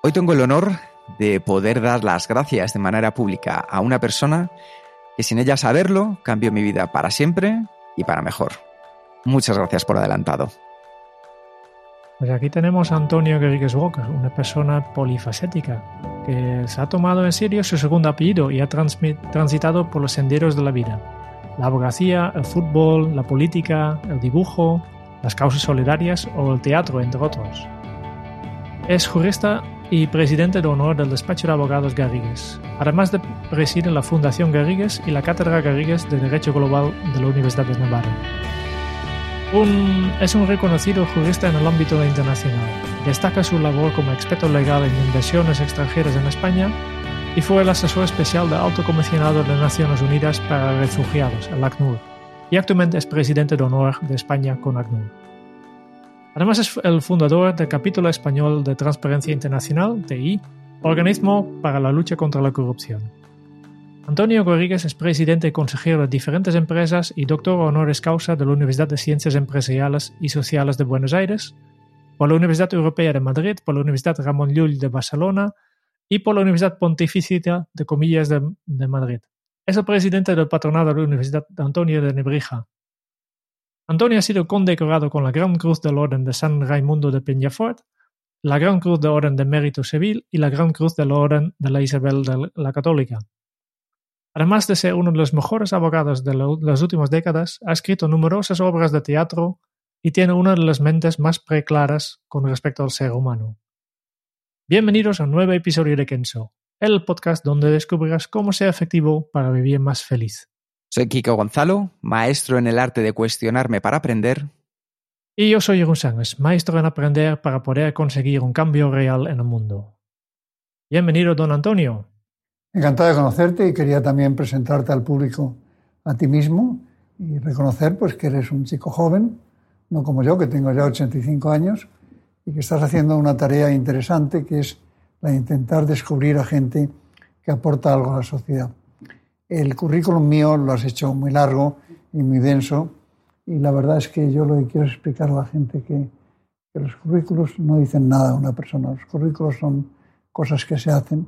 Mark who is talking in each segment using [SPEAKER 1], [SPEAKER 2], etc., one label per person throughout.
[SPEAKER 1] Hoy tengo el honor de poder dar las gracias de manera pública a una persona que sin ella saberlo cambió mi vida para siempre y para mejor. Muchas gracias por adelantado.
[SPEAKER 2] Pues aquí tenemos a Antonio Guerrigues Walker, una persona polifacética que se ha tomado en serio su segundo apellido y ha transitado por los senderos de la vida. La abogacía, el fútbol, la política, el dibujo, las causas solidarias o el teatro, entre otros. Es jurista y presidente de honor del despacho de abogados Garrigues, además de presidir la Fundación Garrigues y la Cátedra Garrigues de Derecho Global de la Universidad de Navarra. Un, es un reconocido jurista en el ámbito internacional. Destaca su labor como experto legal en inversiones extranjeras en España y fue el asesor especial del Alto Comisionado de Naciones Unidas para Refugiados, el ACNUR, y actualmente es presidente de honor de España con ACNUR. Además es el fundador del capítulo español de Transparencia Internacional, TI, organismo para la lucha contra la corrupción. Antonio Gorrigues es presidente y consejero de diferentes empresas y doctor honoris causa de la Universidad de Ciencias Empresariales y Sociales de Buenos Aires, por la Universidad Europea de Madrid, por la Universidad Ramón Llull de Barcelona y por la Universidad Pontificia de Comillas de, Madrid. Es el presidente del patronado de la Universidad Antonio de Nebrija, Antonio ha sido condecorado con la Gran Cruz del Orden de San Raimundo de Peñafort, la Gran Cruz del Orden de Mérito Civil y la Gran Cruz del Orden de la Isabel la Católica. Además de ser uno de los mejores abogados de las últimas décadas, ha escrito numerosas obras de teatro y tiene una de las mentes más preclaras con respecto al ser humano. Bienvenidos a un nuevo episodio de Kenso, el podcast donde descubrirás cómo ser efectivo para vivir más feliz.
[SPEAKER 1] Soy Kiko Gonzalo, maestro en el arte de cuestionarme para aprender.
[SPEAKER 2] Y yo soy Jeroen Sánchez, maestro en aprender para poder conseguir un cambio real en el mundo. Bienvenido, don Antonio.
[SPEAKER 3] Encantado de conocerte y quería también presentarte al público a ti mismo y reconocer pues, que eres un chico joven, no como yo, que tengo ya 85 años, y que estás haciendo una tarea interesante que es la de intentar descubrir a gente que aporta algo a la sociedad. El currículum mío lo has hecho muy largo y muy denso y la verdad es que yo lo que quiero es explicar a la gente que, los currículos no dicen nada a una persona. Los currículos son cosas que se hacen,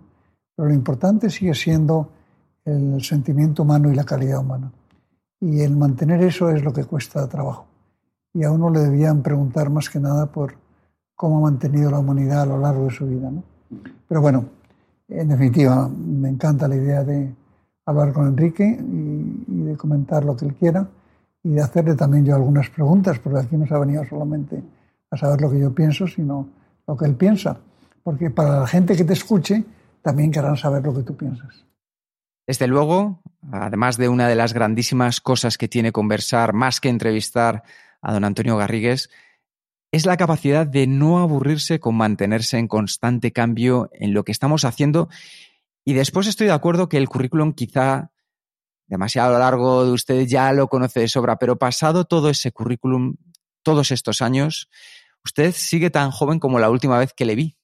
[SPEAKER 3] pero lo importante sigue siendo el sentimiento humano y la calidad humana. Y el mantener eso es lo que cuesta trabajo. Y a uno le debían preguntar más que nada por cómo ha mantenido la humanidad a lo largo de su vida. ¿no? Pero bueno, en definitiva, me encanta la idea de, hablar con Enrique y, de comentar lo que él quiera y de hacerle también yo algunas preguntas, porque aquí no se ha venido solamente a saber lo que yo pienso, sino lo que él piensa. Porque para la gente que te escuche, también querrán saber lo que tú piensas.
[SPEAKER 1] Desde luego, además de una de las grandísimas cosas que tiene conversar, más que entrevistar a don Antonio Garrigues, es la capacidad de no aburrirse con mantenerse en constante cambio en lo que estamos haciendo y después estoy de acuerdo que el currículum quizá demasiado largo de usted ya lo conoce de sobra, pero pasado todo ese currículum, todos estos años, usted sigue tan joven como la última vez que le vi.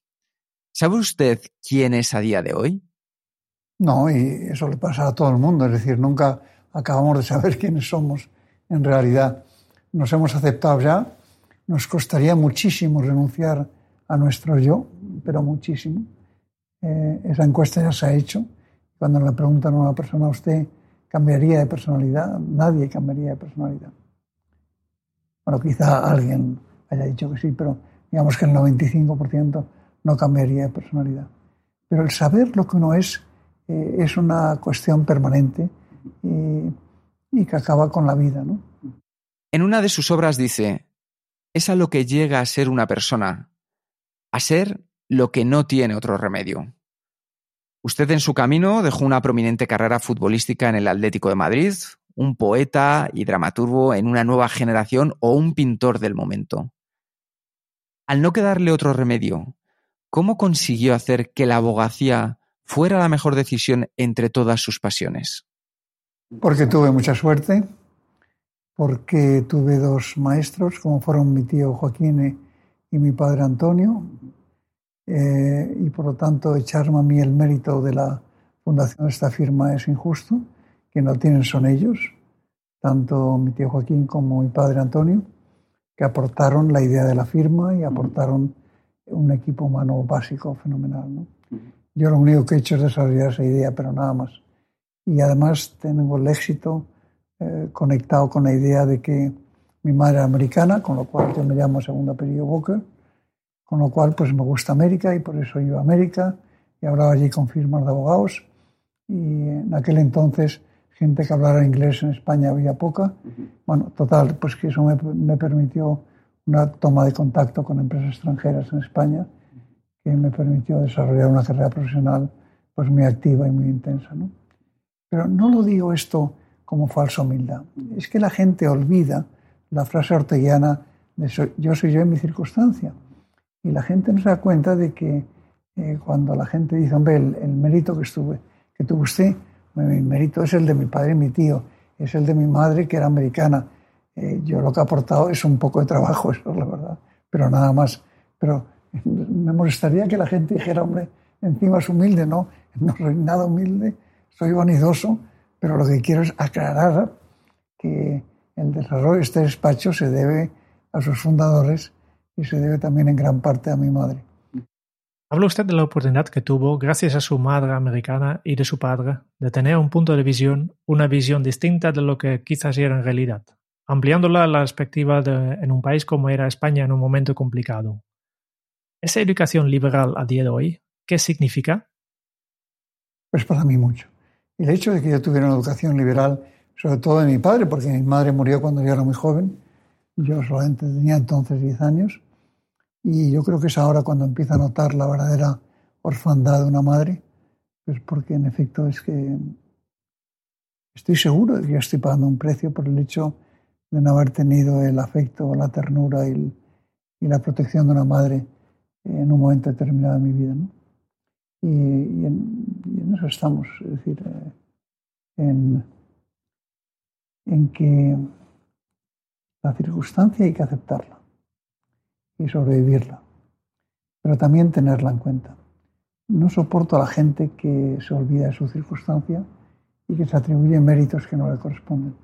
[SPEAKER 1] ¿Sabe usted quién es a día de hoy?
[SPEAKER 3] No, y eso le pasa a todo el mundo, es decir, nunca acabamos de saber quiénes somos en realidad. Nos hemos aceptado ya, nos costaría muchísimo renunciar a nuestro yo, pero muchísimo. Eh, esa encuesta ya se ha hecho. Cuando le preguntan a una persona, ¿usted cambiaría de personalidad? Nadie cambiaría de personalidad. Bueno, quizá alguien haya dicho que sí, pero digamos que el 95% no cambiaría de personalidad. Pero el saber lo que uno es eh, es una cuestión permanente y, y que acaba con la vida. ¿no?
[SPEAKER 1] En una de sus obras dice, es a lo que llega a ser una persona, a ser lo que no tiene otro remedio. Usted en su camino dejó una prominente carrera futbolística en el Atlético de Madrid, un poeta y dramaturgo en una nueva generación o un pintor del momento. Al no quedarle otro remedio, ¿cómo consiguió hacer que la abogacía fuera la mejor decisión entre todas sus pasiones?
[SPEAKER 3] Porque tuve mucha suerte, porque tuve dos maestros, como fueron mi tío Joaquín y mi padre Antonio, eh, y por lo tanto echarme a mí el mérito de la fundación de esta firma es injusto, que no tienen son ellos, tanto mi tío Joaquín como mi padre Antonio, que aportaron la idea de la firma y aportaron un equipo humano básico fenomenal. Yo lo único que he hecho es desarrollar esa idea, pero nada más. Y además tengo el éxito eh, conectado con la idea de que mi madre era americana, con lo cual yo me llamo segundo apellido Walker, con lo cual pues me gusta América y por eso iba a América y hablaba allí con firmas de abogados y en aquel entonces gente que hablara inglés en España había poca. Bueno, total, pues que eso me, me, permitió una toma de contacto con empresas extranjeras en España que me permitió desarrollar una carrera profesional pues muy activa y muy intensa. ¿no? Pero no lo digo esto como falsa humildad. Es que la gente olvida la frase orteguiana de yo soy yo en mi circunstancia. Y la gente no se da cuenta de que eh, cuando la gente dice, hombre, el, mérito que, estuve, que tuvo usted, mi mérito es el de mi padre y mi tío, es el de mi madre que era americana. Eh, yo lo que he aportado es un poco de trabajo, eso es la verdad, pero nada más. Pero me molestaría que la gente dijera, hombre, encima es humilde, no, no soy nada humilde, soy vanidoso, pero lo que quiero es aclarar que el desarrollo de este despacho se debe a sus fundadores y se debe también en gran parte a mi madre.
[SPEAKER 2] Habla usted de la oportunidad que tuvo, gracias a su madre americana y de su padre, de tener un punto de visión, una visión distinta de lo que quizás era en realidad, ampliándola a la perspectiva de, en un país como era España en un momento complicado. ¿Esa educación liberal a día de hoy, qué significa?
[SPEAKER 3] Pues para mí mucho. El hecho de que yo tuviera una educación liberal, sobre todo de mi padre, porque mi madre murió cuando yo era muy joven, yo solamente tenía entonces 10 años, y yo creo que es ahora cuando empieza a notar la verdadera orfandad de una madre, pues porque en efecto es que estoy seguro de que estoy pagando un precio por el hecho de no haber tenido el afecto, la ternura y, la protección de una madre en un momento determinado de mi vida. Y, en, eso estamos, es decir, eh, en, en que la circunstancia hay que aceptarla y sobrevivirla, pero también tenerla en cuenta. No soporto a la gente que se olvida de su circunstancia y que se atribuye méritos que no le corresponden.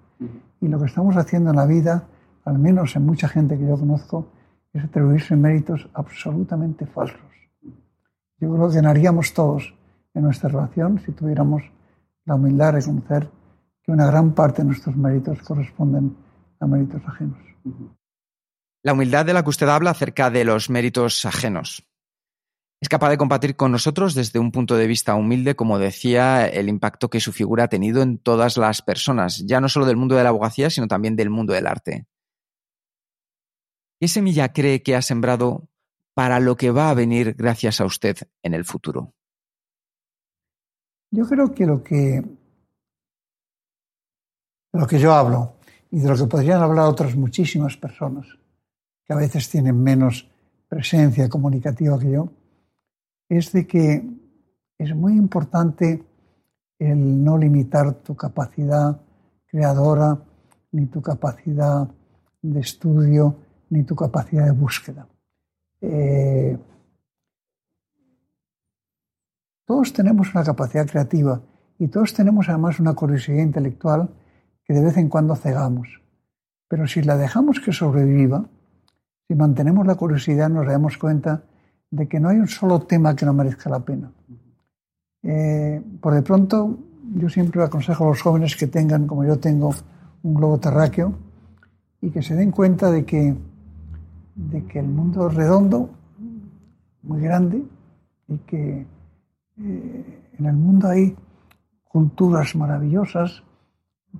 [SPEAKER 3] Y lo que estamos haciendo en la vida, al menos en mucha gente que yo conozco, es atribuirse méritos absolutamente falsos. Yo creo que ganaríamos todos en nuestra relación si tuviéramos la humildad de reconocer que una gran parte de nuestros méritos corresponden a méritos ajenos.
[SPEAKER 1] La humildad de la que usted habla acerca de los méritos ajenos. Es capaz de compartir con nosotros desde un punto de vista humilde, como decía, el impacto que su figura ha tenido en todas las personas, ya no solo del mundo de la abogacía, sino también del mundo del arte. ¿Qué semilla cree que ha sembrado para lo que va a venir gracias a usted en el futuro?
[SPEAKER 3] Yo creo que lo que, lo que yo hablo y de lo que podrían hablar otras muchísimas personas que a veces tienen menos presencia comunicativa que yo, es de que es muy importante el no limitar tu capacidad creadora, ni tu capacidad de estudio, ni tu capacidad de búsqueda. Eh, todos tenemos una capacidad creativa y todos tenemos además una curiosidad intelectual que de vez en cuando cegamos. Pero si la dejamos que sobreviva, si mantenemos la curiosidad, nos damos cuenta de que no hay un solo tema que no merezca la pena. Eh, por de pronto, yo siempre aconsejo a los jóvenes que tengan, como yo tengo, un globo terráqueo y que se den cuenta de que, de que el mundo es redondo, muy grande, y que eh, en el mundo hay culturas maravillosas,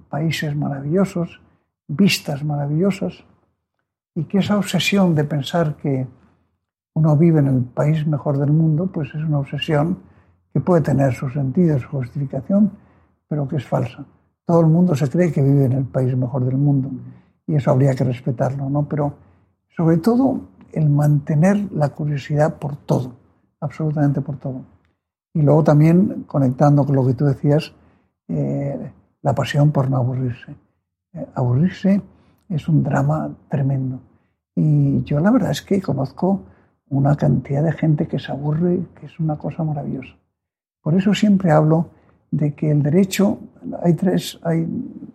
[SPEAKER 3] países maravillosos, vistas maravillosas, y que esa obsesión de pensar que uno vive en el país mejor del mundo, pues es una obsesión que puede tener su sentido, su justificación, pero que es falsa. Todo el mundo se cree que vive en el país mejor del mundo y eso habría que respetarlo, ¿no? Pero sobre todo el mantener la curiosidad por todo, absolutamente por todo. Y luego también, conectando con lo que tú decías, eh, la pasión por no aburrirse. Eh, aburrirse es un drama tremendo. Y yo la verdad es que conozco una cantidad de gente que se aburre, que es una cosa maravillosa. Por eso siempre hablo de que el derecho, hay tres, hay,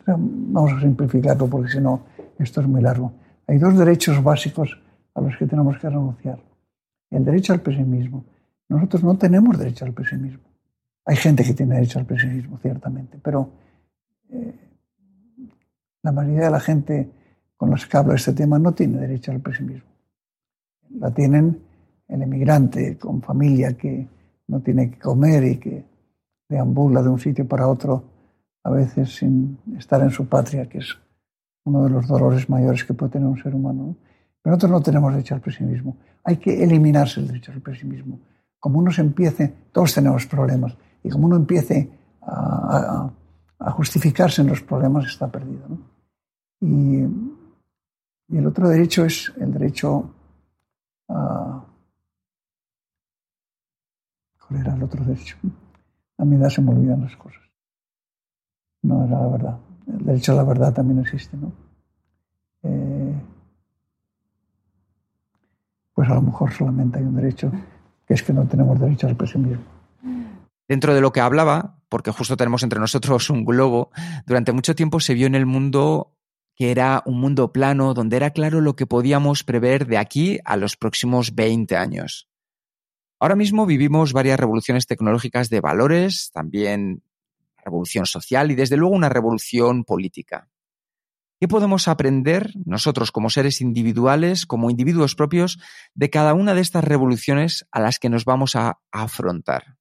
[SPEAKER 3] vamos a simplificarlo porque si no esto es muy largo. Hay dos derechos básicos a los que tenemos que renunciar. El derecho al pesimismo. Nosotros no tenemos derecho al pesimismo. Hay gente que tiene derecho al pesimismo, ciertamente, pero eh, la mayoría de la gente con los que hablo de este tema no tiene derecho al pesimismo. La tienen el emigrante con familia que no tiene que comer y que deambula de un sitio para otro, a veces sin estar en su patria, que es uno de los dolores mayores que puede tener un ser humano. Pero nosotros no tenemos derecho al pesimismo. Hay que eliminarse el derecho al pesimismo. Como uno se empiece, todos tenemos problemas, y como uno empiece a, justificarse en los problemas, está perdido. Y, y, el otro derecho es el derecho a... ¿Cuál era el otro derecho? A mi edad se me olvidan las cosas. No era la verdad. El derecho a la verdad también existe, ¿no? Eh, pues a lo mejor solamente hay un derecho, que es que no tenemos derecho al pesimismo.
[SPEAKER 1] Dentro de lo que hablaba, porque justo tenemos entre nosotros un globo, durante mucho tiempo se vio en el mundo que era un mundo plano, donde era claro lo que podíamos prever de aquí a los próximos 20 años. Ahora mismo vivimos varias revoluciones tecnológicas de valores, también revolución social y desde luego una revolución política. ¿Qué podemos aprender nosotros como seres individuales, como individuos propios, de cada una de estas revoluciones a las que nos vamos a, afrontar?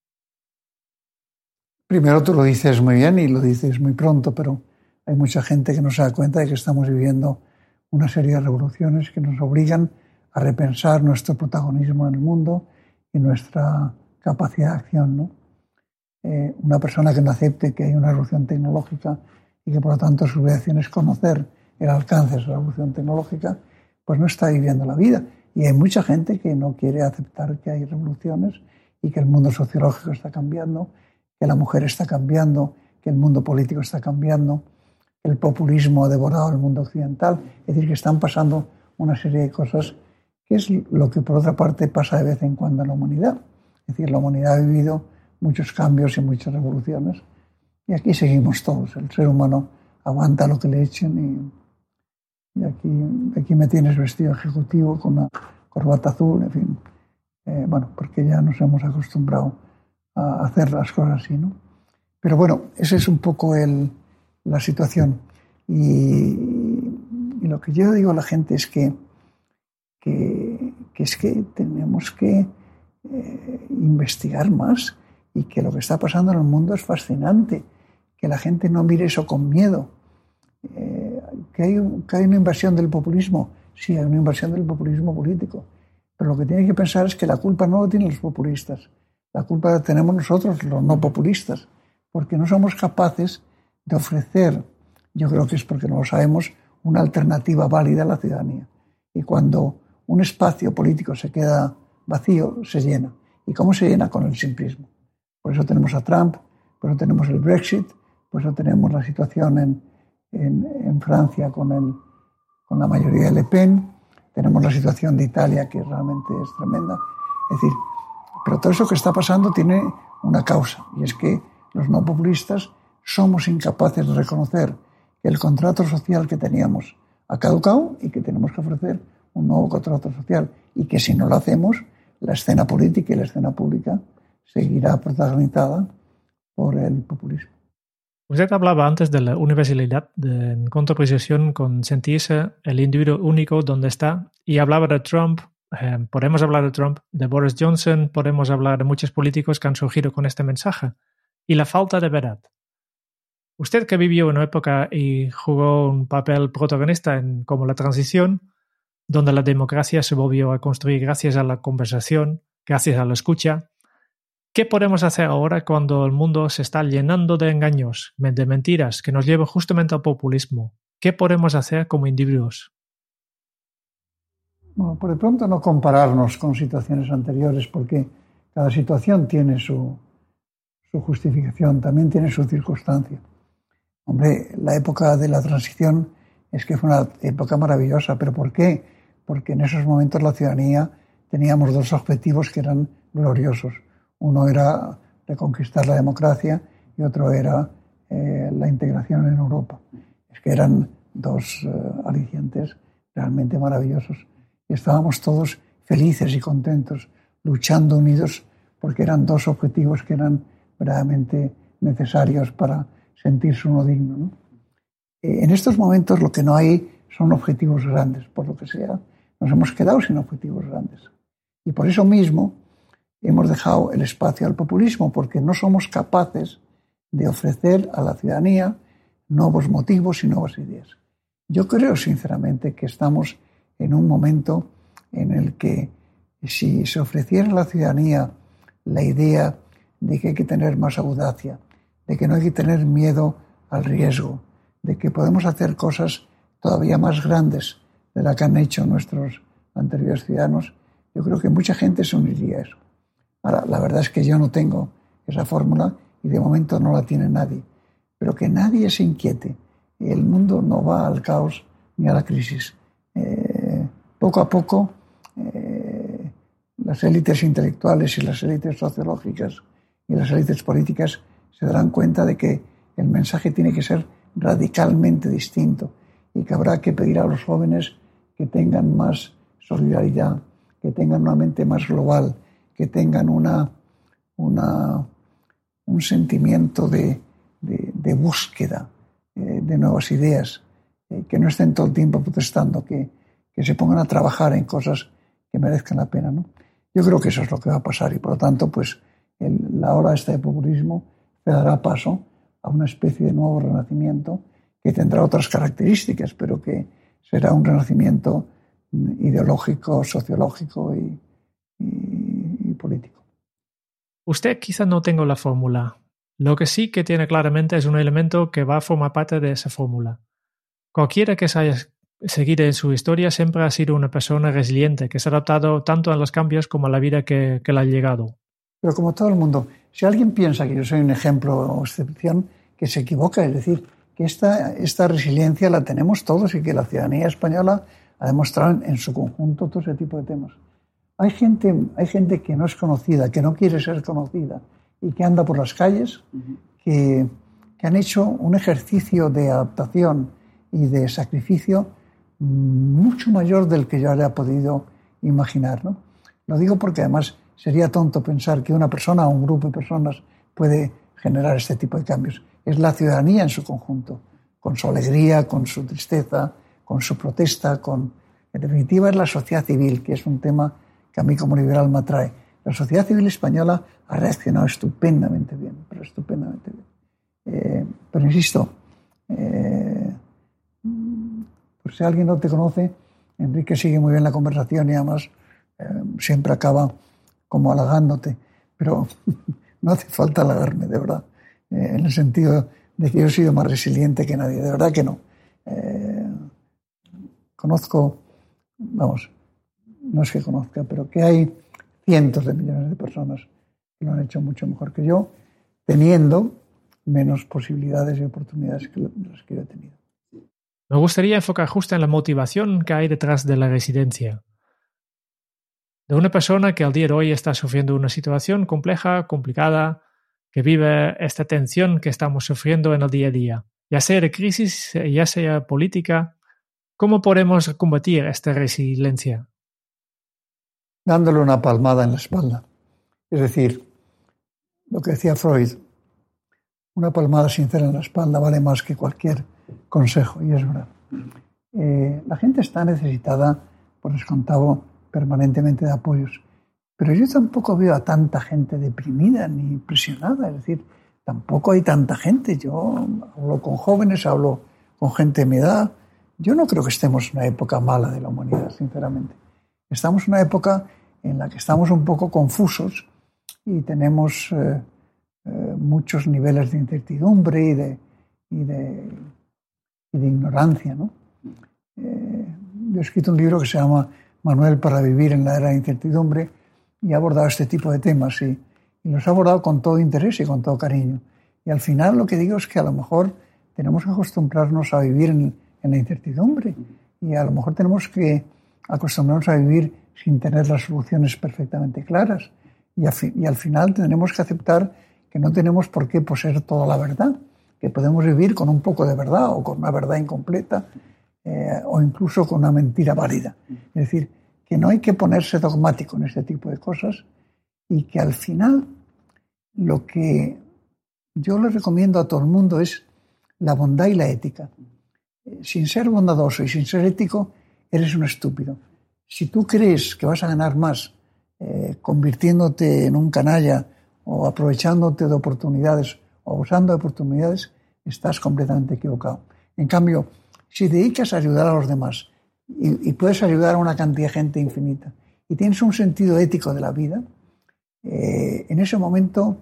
[SPEAKER 3] Primero tú lo dices muy bien y lo dices muy pronto, pero hay mucha gente que no se da cuenta de que estamos viviendo una serie de revoluciones que nos obligan a repensar nuestro protagonismo en el mundo y nuestra capacidad de acción. ¿no? Eh, una persona que no acepte que hay una revolución tecnológica y que por lo tanto su obligación es conocer el alcance de esa revolución tecnológica, pues no está viviendo la vida. Y hay mucha gente que no quiere aceptar que hay revoluciones y que el mundo sociológico está cambiando, que la mujer está cambiando, que el mundo político está cambiando, el populismo ha devorado el mundo occidental. Es decir, que están pasando una serie de cosas que es lo que por otra parte pasa de vez en cuando en la humanidad. Es decir, la humanidad ha vivido muchos cambios y muchas revoluciones. Y aquí seguimos todos. El ser humano aguanta lo que le echen y, aquí, aquí me tienes vestido ejecutivo con una corbata azul, en fin. Eh, bueno, porque ya nos hemos acostumbrado a hacer las cosas así, ¿no? Pero bueno, esa es un poco el, la situación. Y, lo que yo digo a la gente es que, que, que es que tenemos que eh, investigar más y que lo que está pasando en el mundo es fascinante, que la gente no mire eso con miedo, eh, que, hay, que hay una invasión del populismo, sí, hay una invasión del populismo político, pero lo que tiene que pensar es que la culpa no la tienen los populistas, la culpa la tenemos nosotros, los no populistas, porque no somos capaces de ofrecer, yo creo que es porque no lo sabemos, una alternativa válida a la ciudadanía. Y cuando un espacio político se queda vacío, se llena. ¿Y cómo se llena? Con el simplismo. Por eso tenemos a Trump, por eso tenemos el Brexit, por eso tenemos la situación en, en, Francia con, el, con la mayoría de Le Pen, tenemos la situación de Italia que realmente es tremenda. Es decir, pero todo eso que está pasando tiene una causa, y es que los no populistas somos incapaces de reconocer que el contrato social que teníamos ha caducado y que tenemos que ofrecer un nuevo contrato social y que si no lo hacemos, la escena política y la escena pública seguirá protagonizada por el populismo.
[SPEAKER 2] Usted hablaba antes de la universalidad de, en contraposición con sentirse el individuo único donde está y hablaba de Trump. Eh, podemos hablar de Trump, de Boris Johnson, podemos hablar de muchos políticos que han surgido con este mensaje y la falta de verdad. Usted que vivió una época y jugó un papel protagonista en como la transición, donde la democracia se volvió a construir gracias a la conversación, gracias a la escucha, ¿Qué podemos hacer ahora cuando el mundo se está llenando de engaños, de mentiras, que nos llevan justamente al populismo? ¿Qué podemos hacer como individuos?
[SPEAKER 3] Bueno, por de pronto no compararnos con situaciones anteriores, porque cada situación tiene su, su justificación, también tiene su circunstancia. Hombre, la época de la transición es que fue una época maravillosa, pero ¿por qué? Porque en esos momentos la ciudadanía teníamos dos objetivos que eran gloriosos. Uno era reconquistar la democracia y otro era eh, la integración en Europa. Es que eran dos eh, alicientes realmente maravillosos. Y estábamos todos felices y contentos, luchando unidos, porque eran dos objetivos que eran verdaderamente necesarios para sentirse uno digno. Eh, en estos momentos lo que no hay son objetivos grandes, por lo que sea. Nos hemos quedado sin objetivos grandes. Y por eso mismo hemos dejado el espacio al populismo, porque no somos capaces de ofrecer a la ciudadanía nuevos motivos y nuevas ideas. Yo creo sinceramente que estamos en un momento en el que si se ofreciera a la ciudadanía la idea de que hay que tener más audacia, de que no hay que tener miedo al riesgo, de que podemos hacer cosas todavía más grandes de las que han hecho nuestros anteriores ciudadanos, yo creo que mucha gente se uniría a eso. Ahora, la verdad es que yo no tengo esa fórmula y de momento no la tiene nadie. Pero que nadie se inquiete. El mundo no va al caos ni a la crisis. Eh, poco a poco, eh, las élites intelectuales y las élites sociológicas y las élites políticas se darán cuenta de que el mensaje tiene que ser radicalmente distinto y que habrá que pedir a los jóvenes que tengan más solidaridad, que tengan una mente más global, que tengan una, una un sentimiento de, de, búsqueda eh, de nuevas ideas, eh, que no estén todo el tiempo protestando, que, que, se pongan a trabajar en cosas que merezcan la pena. ¿no? Yo creo que eso es lo que va a pasar y por lo tanto, pues la hora esta de populismo se dará paso a una especie de nuevo renacimiento que tendrá otras características, pero que será un renacimiento ideológico, sociológico y, político.
[SPEAKER 2] Usted quizá no tenga la fórmula. Lo que sí que tiene claramente es un elemento que va a formar parte de esa fórmula. Cualquiera que se haya seguido en su historia siempre ha sido una persona resiliente, que se ha adaptado tanto a los cambios como a la vida que, que le ha llegado.
[SPEAKER 3] Pero como todo el mundo, si alguien piensa que yo soy un ejemplo o excepción, que se equivoca, es decir, que esta, esta resiliencia la tenemos todos y que la ciudadanía española ha demostrado en, su conjunto todo ese tipo de temas. Hay gente, hay gente que no es conocida, que no quiere ser conocida y que anda por las calles, que, que han hecho un ejercicio de adaptación y de sacrificio mucho mayor del que yo haya podido imaginar. ¿no? Lo digo porque además sería tonto pensar que una persona o un grupo de personas puede generar este tipo de cambios. Es la ciudadanía en su conjunto, con su alegría, con su tristeza, con su protesta, con... En definitiva es la sociedad civil, que es un tema que a mí como liberal me atrae. La sociedad civil española ha reaccionado estupendamente bien, pero estupendamente bien. Eh, pero insisto, eh, por si alguien no te conoce, Enrique sigue muy bien la conversación y además eh, siempre acaba como halagándote, pero no hace falta halagarme, de verdad, eh, en el sentido de que yo he sido más resiliente que nadie, de verdad que no. Eh, conozco, vamos, no es que conozca, pero que hay cientos de millones de personas que lo han hecho mucho mejor que yo, teniendo menos posibilidades y oportunidades que las que yo he tenido.
[SPEAKER 2] Me gustaría enfocar justo en la motivación que hay detrás de la residencia de una persona que al día de hoy está sufriendo una situación compleja, complicada, que vive esta tensión que estamos sufriendo en el día a día, ya sea crisis, ya sea política. ¿Cómo podemos combatir esta resiliencia?
[SPEAKER 3] Dándole una palmada en la espalda. Es decir, lo que decía Freud, una palmada sincera en la espalda vale más que cualquier consejo, y es verdad. Eh, la gente está necesitada, por descontado, permanentemente de apoyos. Pero yo tampoco veo a tanta gente deprimida ni presionada, es decir, tampoco hay tanta gente. Yo hablo con jóvenes, hablo con gente de mi edad. Yo no creo que estemos en una época mala de la humanidad, sinceramente. Estamos en una época en la que estamos un poco confusos y tenemos eh, eh, muchos niveles de incertidumbre y de, ignorancia. ¿no? Eh, yo he escrito un libro que se llama Manuel para vivir en la era de incertidumbre y he abordado este tipo de temas y, y los he abordado con todo interés y con todo cariño. Y al final lo que digo es que a lo mejor tenemos que acostumbrarnos a vivir en, en la incertidumbre y a lo mejor tenemos que acostumbrarnos a vivir sin tener las soluciones perfectamente claras. Y, y, al final tendremos que aceptar que no tenemos por qué poseer toda la verdad, que podemos vivir con un poco de verdad o con una verdad incompleta eh, o incluso con una mentira válida. Es decir, que no hay que ponerse dogmático en este tipo de cosas y que al final lo que yo le recomiendo a todo el mundo es la bondad y la ética. Sin ser bondadoso y sin ser ético, eres un estúpido. Si tú crees que vas a ganar más eh, convirtiéndote en un canalla o aprovechándote de oportunidades o abusando de oportunidades, estás completamente equivocado. En cambio, si te dedicas a ayudar a los demás y, puedes ayudar a una cantidad de gente infinita y tienes un sentido ético de la vida, eh, en ese momento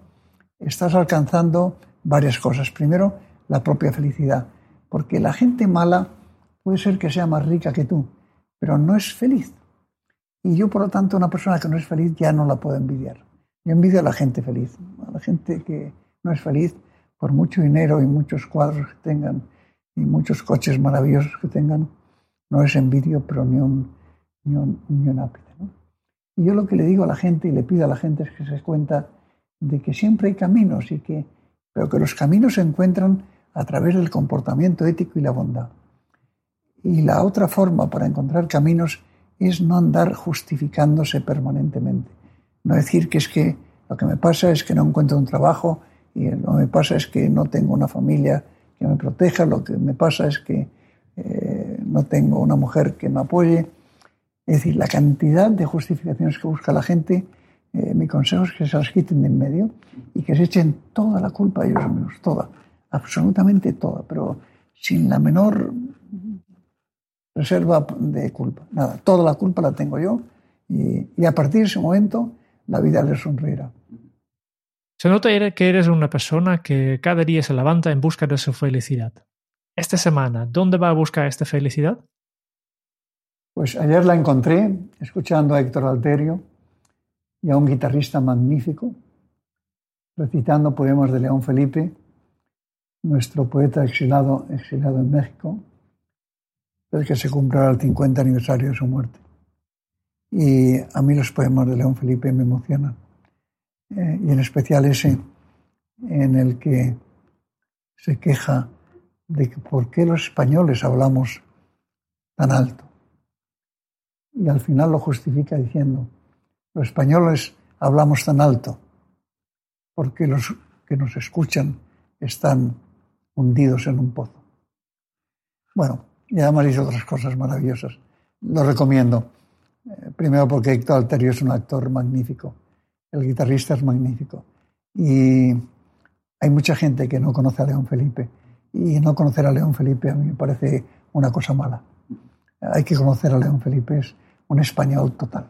[SPEAKER 3] estás alcanzando varias cosas. Primero, la propia felicidad, porque la gente mala puede ser que sea más rica que tú, pero no es feliz. Y yo, por lo tanto, una persona que no es feliz ya no la puedo envidiar. Yo envidio a la gente feliz, a la gente que no es feliz por mucho dinero y muchos cuadros que tengan y muchos coches maravillosos que tengan, no es envidio, pero ni un, ni un, ni un ápice. ¿no? Y yo lo que le digo a la gente y le pido a la gente es que se cuenta de que siempre hay caminos, y que, pero que los caminos se encuentran a través del comportamiento ético y la bondad. Y la otra forma para encontrar caminos es no andar justificándose permanentemente. No decir que es que lo que me pasa es que no encuentro un trabajo y lo que me pasa es que no tengo una familia que me proteja, lo que me pasa es que eh, no tengo una mujer que me apoye. Es decir, la cantidad de justificaciones que busca la gente, eh, mi consejo es que se las quiten de en medio y que se echen toda la culpa a ellos mismos, toda, absolutamente toda, pero sin la menor reserva de culpa. Nada, toda la culpa la tengo yo y, a partir de ese momento la vida le sonreirá.
[SPEAKER 2] Se nota que eres una persona que cada día se levanta en busca de su felicidad. Esta semana, ¿dónde va a buscar esta felicidad?
[SPEAKER 3] Pues ayer la encontré escuchando a Héctor Alterio y a un guitarrista magnífico, recitando poemas de León Felipe, nuestro poeta exilado, exilado en México, del que se cumplirá el 50 aniversario de su muerte. Y a mí los poemas de León Felipe me emocionan. Eh, y en especial ese en el que se queja de que por qué los españoles hablamos tan alto. Y al final lo justifica diciendo, los españoles hablamos tan alto porque los que nos escuchan están hundidos en un pozo. Bueno, y además hizo otras cosas maravillosas. Lo recomiendo. Eh, primero porque Héctor Alterio es un actor magnífico. El guitarrista es magnífico. Y hay mucha gente que no conoce a León Felipe. Y no conocer a León Felipe a mí me parece una cosa mala. Hay que conocer a León Felipe, es un español total.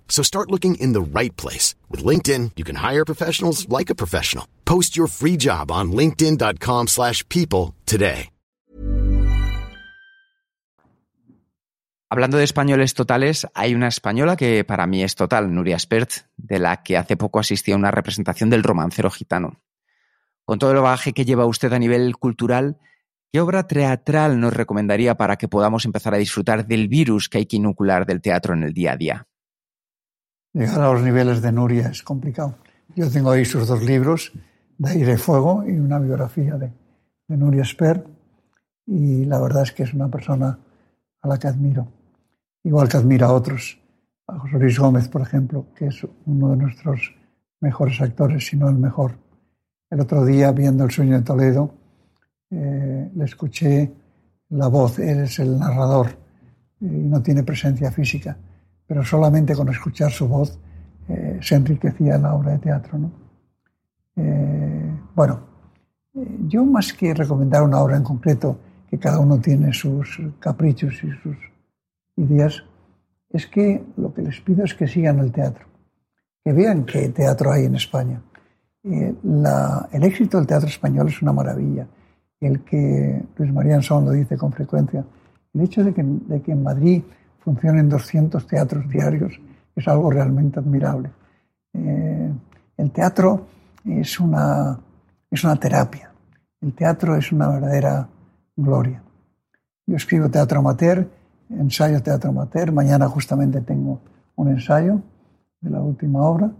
[SPEAKER 4] So start looking in the right place. With LinkedIn, you can hire professionals like a professional. Post your free job on linkedin.com slash people today.
[SPEAKER 1] Hablando de españoles totales, hay una española que para mí es total, Nuria Spert, de la que hace poco asistí a una representación del romancero gitano. Con todo el bagaje que lleva usted a nivel cultural, ¿Qué obra teatral nos recomendaría para que podamos empezar a disfrutar del virus que hay que inocular del teatro en el día a día?
[SPEAKER 3] Llegar a los niveles de Nuria es complicado. Yo tengo ahí sus dos libros, de Aire y Fuego y una biografía de, Nuria Spert, y la verdad es que es una persona a la que admiro, igual que admiro a otros, a José Luis Gómez, por ejemplo, que es uno de nuestros mejores actores, si no el mejor. El otro día, viendo El sueño de Toledo, eh, le escuché la voz, él es el narrador y no tiene presencia física, pero solamente con escuchar su voz eh, se enriquecía la obra de teatro. ¿no? Eh, bueno, yo más que recomendar una obra en concreto, que cada uno tiene sus caprichos y sus ideas, es que lo que les pido es que sigan el teatro, que vean qué teatro hay en España. el éxito del teatro español es una maravilla el que Luis María Ansón lo dice con frecuencia, el hecho de que, de que en Madrid funcionen 200 teatros diarios es algo realmente admirable. Eh, el teatro es una, es una terapia, el teatro es una verdadera gloria. Yo escribo teatro amateur, ensayo teatro amateur, mañana justamente tengo un ensayo de la última obra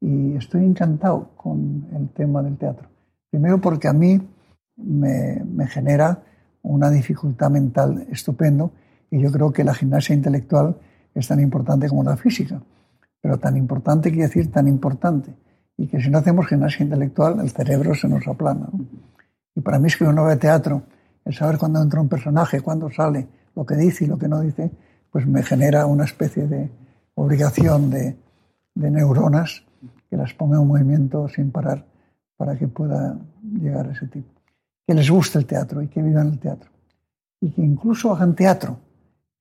[SPEAKER 3] y estoy encantado con el tema del teatro. Primero porque a mí me, genera una dificultad mental estupendo y yo creo que la gimnasia intelectual es tan importante como la física. Pero tan importante quiere decir tan importante. Y que si no hacemos gimnasia intelectual, el cerebro se nos aplana. Y para mí escribir una obra de teatro, el saber cuándo entra un personaje, cuándo sale, lo que dice y lo que no dice, pues me genera una especie de obligación de, neuronas que las ponga en movimiento sin parar para que pueda llegar a ese tipo que les guste el teatro y que vivan el teatro. Y que incluso hagan teatro.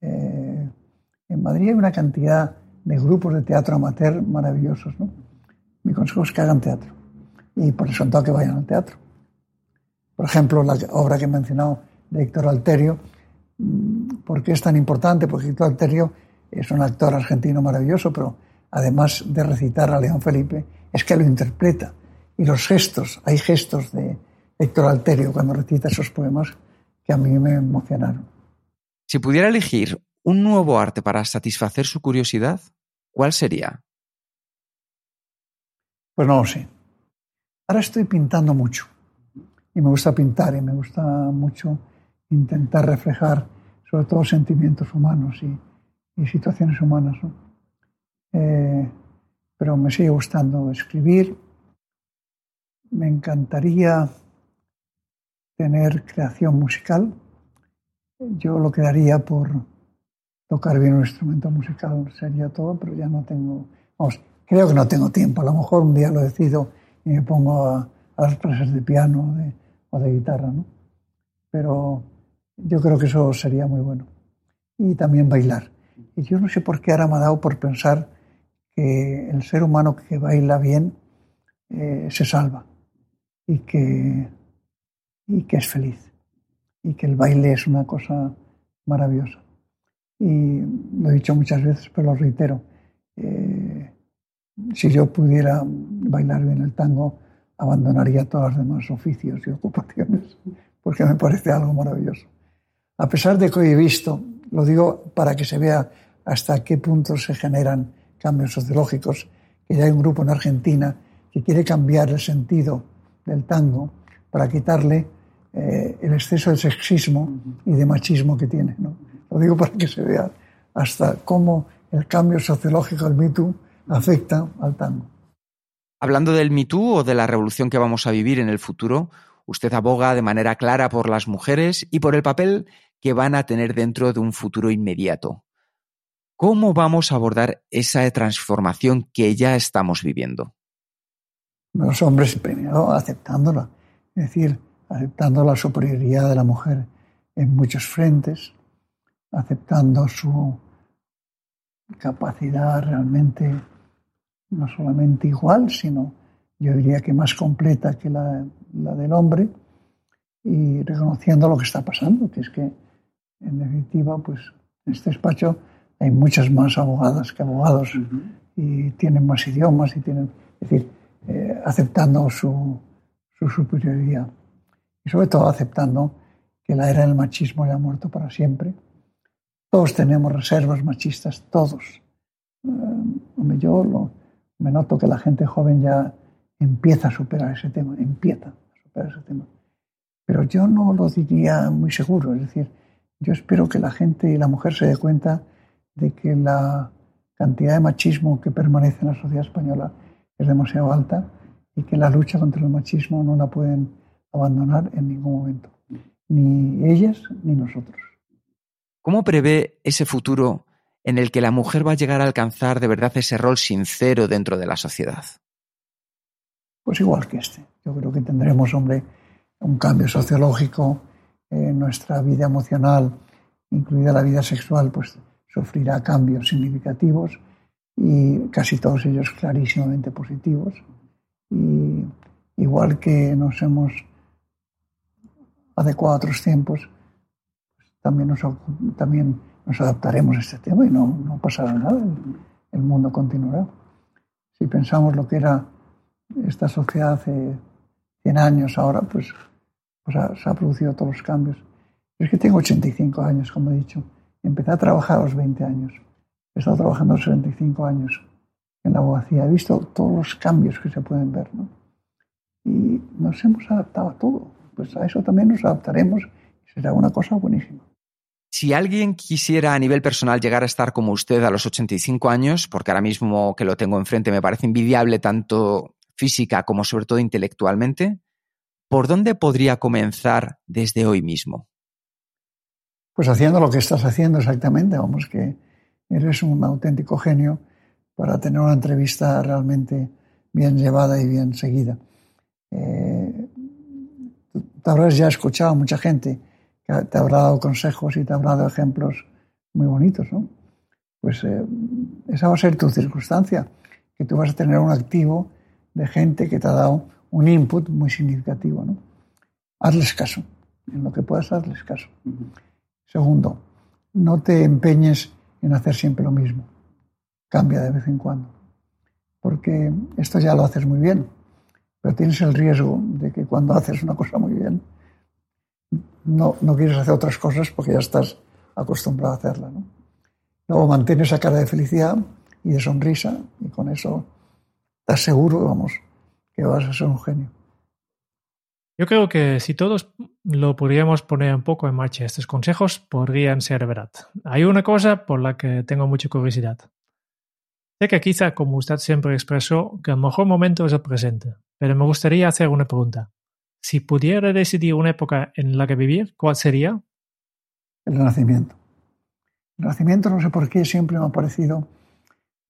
[SPEAKER 3] Eh, en Madrid hay una cantidad de grupos de teatro amateur maravillosos. ¿no? Mi consejo es que hagan teatro. Y por eso que vayan al teatro. Por ejemplo, la obra que he mencionado de Héctor Alterio. Mm, ¿Por qué es tan importante? Porque Héctor Alterio es un actor argentino maravilloso, pero además de recitar a León Felipe, es que lo interpreta. Y los gestos, hay gestos de, Héctor Alterio cuando recita esos poemas que a mí me emocionaron.
[SPEAKER 1] Si pudiera elegir un nuevo arte para satisfacer su curiosidad, ¿cuál sería?
[SPEAKER 3] Pues no lo sé. Ahora estoy pintando mucho y me gusta pintar y me gusta mucho intentar reflejar sobre todo sentimientos humanos y, situaciones humanas. Eh, pero me sigue gustando escribir. Me encantaría tener creación musical. Yo lo quedaría por tocar bien un instrumento musical, sería todo, pero ya no tengo, vamos, creo que no tengo tiempo. A lo mejor un día lo decido y me pongo a, las clases de piano o de guitarra, ¿no? Pero yo creo que eso sería muy bueno. Y también bailar. Y yo no sé por qué ahora me ha dado por pensar que el ser humano que baila bien eh, se salva y que y que es feliz y que el baile es una cosa maravillosa. Y lo he dicho muchas veces, pero lo reitero. Eh, si yo pudiera bailar bien el tango, abandonaría todos los demás oficios y ocupaciones, porque me parece algo maravilloso. A pesar de que hoy he visto, lo digo para que se vea hasta qué punto se generan cambios sociológicos, que ya hay un grupo en Argentina que quiere cambiar el sentido del tango para quitarle eh, el exceso de sexismo y de machismo que tiene. ¿no? Lo digo para que se vea hasta cómo el cambio sociológico del Me afecta al tango.
[SPEAKER 1] Hablando del Me o de la revolución que vamos a vivir en el futuro, usted aboga de manera clara por las mujeres y por el papel que van a tener dentro de un futuro inmediato. ¿Cómo vamos a abordar esa transformación que ya estamos viviendo?
[SPEAKER 3] Los hombres primero aceptándola, es decir, aceptando la superioridad de la mujer en muchos frentes, aceptando su capacidad realmente no solamente igual, sino yo diría que más completa que la, del hombre, y reconociendo lo que está pasando, que es que, en definitiva, pues en este despacho hay muchas más abogadas que abogados y tienen más idiomas y tienen, es decir, eh, aceptando su, su superioridad y sobre todo aceptando que la era del machismo ya ha muerto para siempre. Todos tenemos reservas machistas, todos. Eh, yo lo, me noto que la gente joven ya empieza a superar ese tema, empieza a superar ese tema. Pero yo no lo diría muy seguro, es decir, yo espero que la gente y la mujer se dé cuenta de que la cantidad de machismo que permanece en la sociedad española es demasiado alta y que la lucha contra el machismo no la pueden abandonar en ningún momento, ni ellas ni nosotros.
[SPEAKER 1] ¿Cómo prevé ese futuro en el que la mujer va a llegar a alcanzar de verdad ese rol sincero dentro de la sociedad?
[SPEAKER 3] Pues igual que este. Yo creo que tendremos, hombre, un cambio sociológico en nuestra vida emocional, incluida la vida sexual, pues sufrirá cambios significativos y casi todos ellos clarísimamente positivos. Y igual que nos hemos adecuado a otros tiempos, también nos, también nos adaptaremos a este tema y no, no pasará nada, el, mundo continuará. Si pensamos lo que era esta sociedad hace 100 años ahora, pues, pues se han producido todos los cambios. es que tengo 85 años, como he dicho. Empecé a trabajar a los 20 años. He estado trabajando a los 75 años en la abogacía. He visto todos los cambios que se pueden ver. ¿no? Y nos hemos adaptado a todo. Pues a eso también nos adaptaremos y será una cosa buenísima.
[SPEAKER 1] Si alguien quisiera a nivel personal llegar a estar como usted a los 85 años, porque ahora mismo que lo tengo enfrente me parece envidiable tanto física como sobre todo intelectualmente, ¿por dónde podría comenzar desde hoy mismo?
[SPEAKER 3] Pues haciendo lo que estás haciendo exactamente, vamos, que eres un auténtico genio para tener una entrevista realmente bien llevada y bien seguida. Eh, te habrás ya escuchado a mucha gente que te habrá dado consejos y te habrá dado ejemplos muy bonitos, ¿no? Pues eh, esa va a ser tu circunstancia, que tú vas a tener un activo de gente que te ha dado un input muy significativo, ¿no? Hazles caso, en lo que puedas hazles caso. Segundo, no te empeñes en hacer siempre lo mismo. Cambia de vez en cuando. Porque esto ya lo haces muy bien, pero tienes el riesgo de que cuando haces una cosa muy bien, no, no quieres hacer otras cosas porque ya estás acostumbrado a hacerla. ¿no? Luego mantienes esa cara de felicidad y de sonrisa y con eso estás seguro, vamos, que vas a ser un genio.
[SPEAKER 2] Yo creo que si todos lo podríamos poner un poco en marcha, estos consejos podrían ser verdad. Hay una cosa por la que tengo mucha curiosidad. Sé que quizá, como usted siempre expresó, que el mejor momento es el presente, pero me gustaría hacer una pregunta. Si pudiera decidir una época en la que vivir, ¿cuál sería?
[SPEAKER 3] El Renacimiento. El Renacimiento, no sé por qué, siempre me ha parecido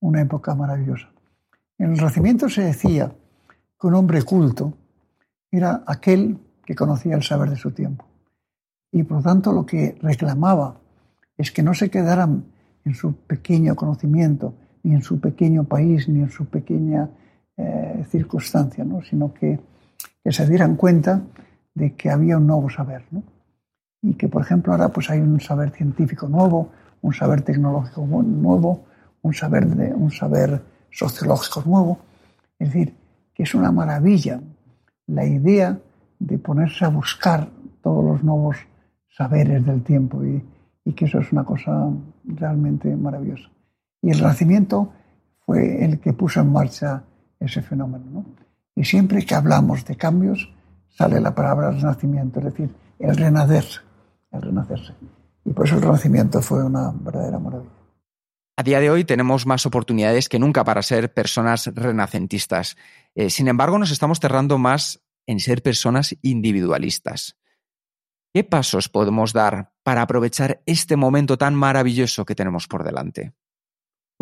[SPEAKER 3] una época maravillosa. En el Renacimiento se decía que un hombre culto era aquel que conocía el saber de su tiempo. Y por lo tanto lo que reclamaba es que no se quedaran en su pequeño conocimiento, ni en su pequeño país, ni en su pequeña eh, circunstancia, ¿no? sino que, que, se dieran cuenta de que había un nuevo saber. ¿no? Y que, por ejemplo, ahora pues hay un saber científico nuevo, un saber tecnológico nuevo, un saber, de, un saber sociológico nuevo. Es decir, que es una maravilla la idea de ponerse a buscar todos los nuevos saberes del tiempo y, que eso es una cosa realmente maravillosa. Y el Renacimiento fue el que puso en marcha ese fenómeno. Y siempre que hablamos de cambios sale la palabra renacimiento, es decir, el renacerse, el renacerse. Y por eso el renacimiento fue una verdadera maravilla.
[SPEAKER 1] A día de hoy tenemos más oportunidades que nunca para ser personas renacentistas. Eh, sin embargo, nos estamos cerrando más en ser personas individualistas. ¿Qué pasos podemos dar para aprovechar este momento tan maravilloso que tenemos por delante?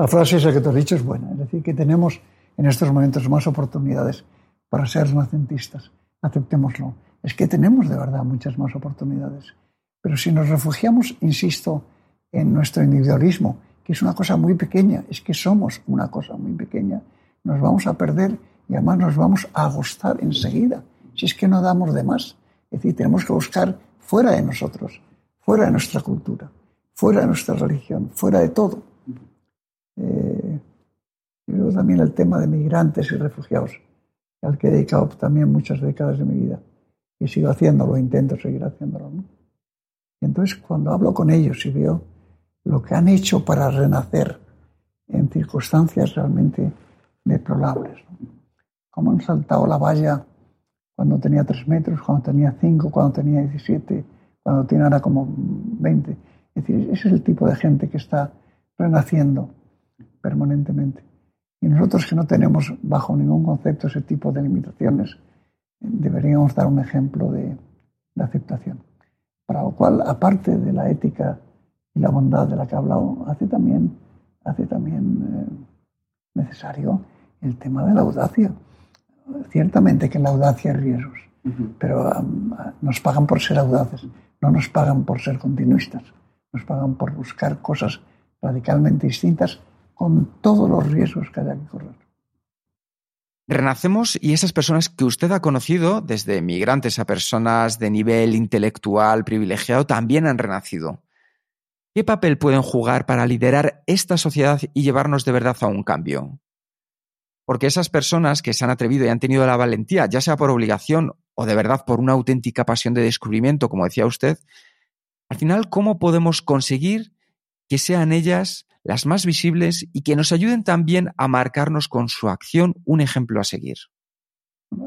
[SPEAKER 3] La frase esa que te has dicho es buena, es decir, que tenemos en estos momentos más oportunidades para ser renacentistas. Aceptémoslo. Es que tenemos de verdad muchas más oportunidades. Pero si nos refugiamos, insisto, en nuestro individualismo, que es una cosa muy pequeña, es que somos una cosa muy pequeña, nos vamos a perder y además nos vamos a agostar enseguida, si es que no damos de más. Es decir, tenemos que buscar fuera de nosotros, fuera de nuestra cultura, fuera de nuestra religión, fuera de todo. Eh, y luego también el tema de migrantes y refugiados, al que he dedicado también muchas décadas de mi vida. Y sigo haciéndolo, intento seguir haciéndolo. Y entonces cuando hablo con ellos y veo lo que han hecho para renacer en circunstancias realmente deplorables. Cómo han saltado la valla cuando tenía tres metros, cuando tenía cinco, cuando tenía 17, cuando tiene ahora como 20. Es decir, ese es el tipo de gente que está renaciendo permanentemente. Y nosotros que no tenemos bajo ningún concepto ese tipo de limitaciones, deberíamos dar un ejemplo de, aceptación. Para lo cual, aparte de la ética y la bondad de la que he hablado, hace también, hace también eh, necesario el tema de la audacia. Ciertamente que en la audacia hay riesgos, pero um, nos pagan por ser audaces, no nos pagan por ser continuistas, nos pagan por buscar cosas radicalmente distintas con todos los riesgos que haya que correr.
[SPEAKER 1] Renacemos y esas personas que usted ha conocido, desde migrantes a personas de nivel intelectual privilegiado, también han renacido. ¿Qué papel pueden jugar para liderar esta sociedad y llevarnos de verdad a un cambio? Porque esas personas que se han atrevido y han tenido la valentía, ya sea por obligación o de verdad por una auténtica pasión de descubrimiento, como decía usted, al final, ¿cómo podemos conseguir que sean ellas las más visibles y que nos ayuden también a marcarnos con su acción un ejemplo a seguir?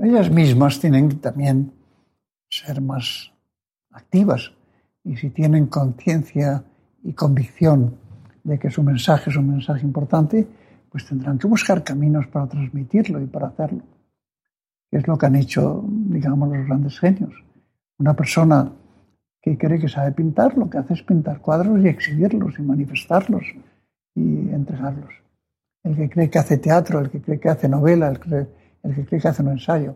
[SPEAKER 3] Ellas mismas tienen que también ser más activas y si tienen conciencia y convicción de que su mensaje es un mensaje importante, pues tendrán que buscar caminos para transmitirlo y para hacerlo. Es lo que han hecho, digamos, los grandes genios. Una persona que cree que sabe pintar, lo que hace es pintar cuadros y exhibirlos y manifestarlos y entregarlos. El que cree que hace teatro, el que cree que hace novela, el que, cree que hace un ensayo.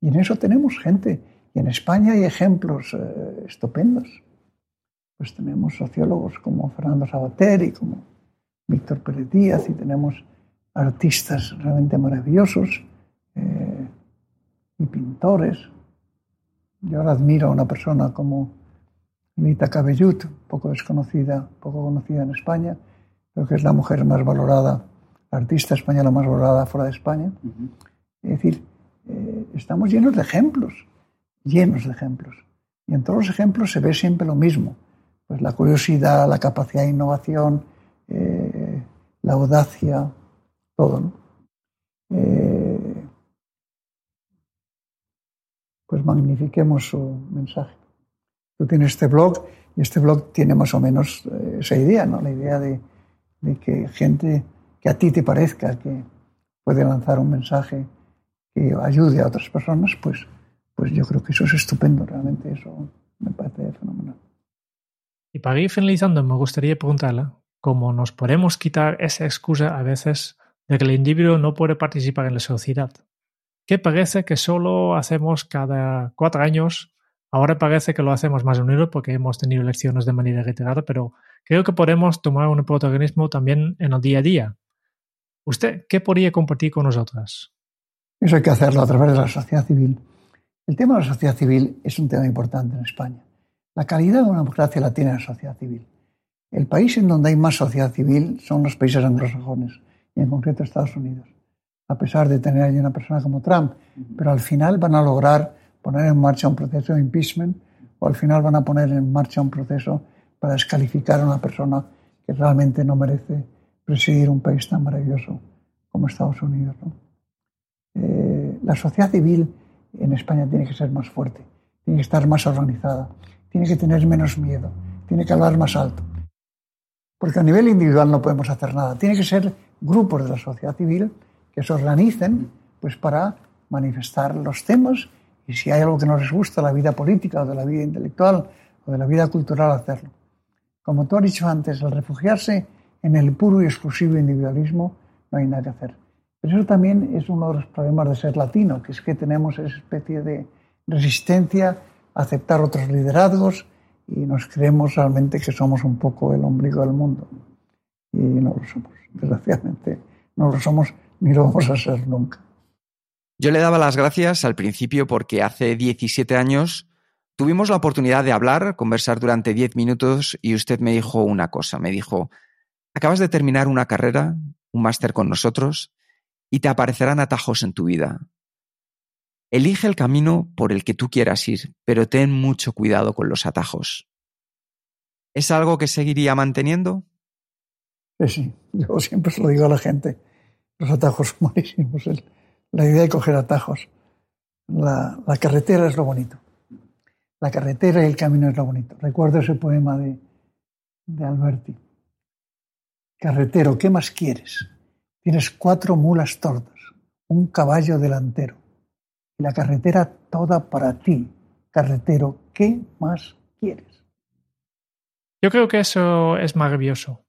[SPEAKER 3] Y en eso tenemos gente. Y en España hay ejemplos eh, estupendos pues tenemos sociólogos como Fernando Sabater y como Víctor Pérez Díaz y tenemos artistas realmente maravillosos eh, y pintores. Yo ahora admiro a una persona como Lita Cabellut, poco desconocida, poco conocida en España, creo que es la mujer más valorada, la artista española más valorada fuera de España. Es decir, eh, estamos llenos de ejemplos, llenos de ejemplos. Y en todos los ejemplos se ve siempre lo mismo pues la curiosidad, la capacidad de innovación, eh, la audacia, todo. Eh, pues magnifiquemos su mensaje. Tú tienes este blog y este blog tiene más o menos eh, esa idea, ¿no? La idea de, que gente que a ti te parezca que puede lanzar un mensaje que ayude a otras personas, pues, pues yo creo que eso es estupendo, realmente eso me parece fenomenal.
[SPEAKER 2] Y para ir finalizando, me gustaría preguntarle cómo nos podemos quitar esa excusa a veces de que el individuo no puede participar en la sociedad. Que parece que solo hacemos cada cuatro años, ahora parece que lo hacemos más unido porque hemos tenido elecciones de manera reiterada, pero creo que podemos tomar un protagonismo también en el día a día. ¿Usted qué podría compartir con nosotras?
[SPEAKER 3] Eso hay que hacerlo a través de la sociedad civil. El tema de la sociedad civil es un tema importante en España. La calidad de una democracia la tiene la sociedad civil. El país en donde hay más sociedad civil son los países anglosajones, y en concreto Estados Unidos. A pesar de tener allí una persona como Trump, pero al final van a lograr poner en marcha un proceso de impeachment o al final van a poner en marcha un proceso para descalificar a una persona que realmente no merece presidir un país tan maravilloso como Estados Unidos. Eh, la sociedad civil en España tiene que ser más fuerte, tiene que estar más organizada, tiene que tener menos miedo, tiene que hablar más alto. Porque a nivel individual no podemos hacer nada. Tiene que ser grupos de la sociedad civil que se organicen pues, para manifestar los temas y si hay algo que no les gusta, la vida política o de la vida intelectual o de la vida cultural, hacerlo. Como tú has dicho antes, el refugiarse en el puro y exclusivo individualismo no hay nada que hacer. Pero eso también es uno de los problemas de ser latino, que es que tenemos esa especie de resistencia a aceptar otros liderazgos y nos creemos realmente que somos un poco el ombligo del mundo. Y no lo somos, desgraciadamente. No lo somos ni lo vamos a ser nunca.
[SPEAKER 1] Yo le daba las gracias al principio porque hace 17 años tuvimos la oportunidad de hablar, conversar durante 10 minutos y usted me dijo una cosa. Me dijo, acabas de terminar una carrera, un máster con nosotros y te aparecerán atajos en tu vida. Elige el camino por el que tú quieras ir, pero ten mucho cuidado con los atajos. ¿Es algo que seguiría manteniendo?
[SPEAKER 3] Sí. Yo siempre se lo digo a la gente. Los atajos son malísimos. La idea de coger atajos. La, carretera es lo bonito. La carretera y el camino es lo bonito. Recuerdo ese poema de, de Alberti. Carretero, ¿qué más quieres? Tienes cuatro mulas tortas, un caballo delantero y la carretera toda para ti. Carretero, ¿qué más quieres?
[SPEAKER 2] Yo creo que eso es maravilloso.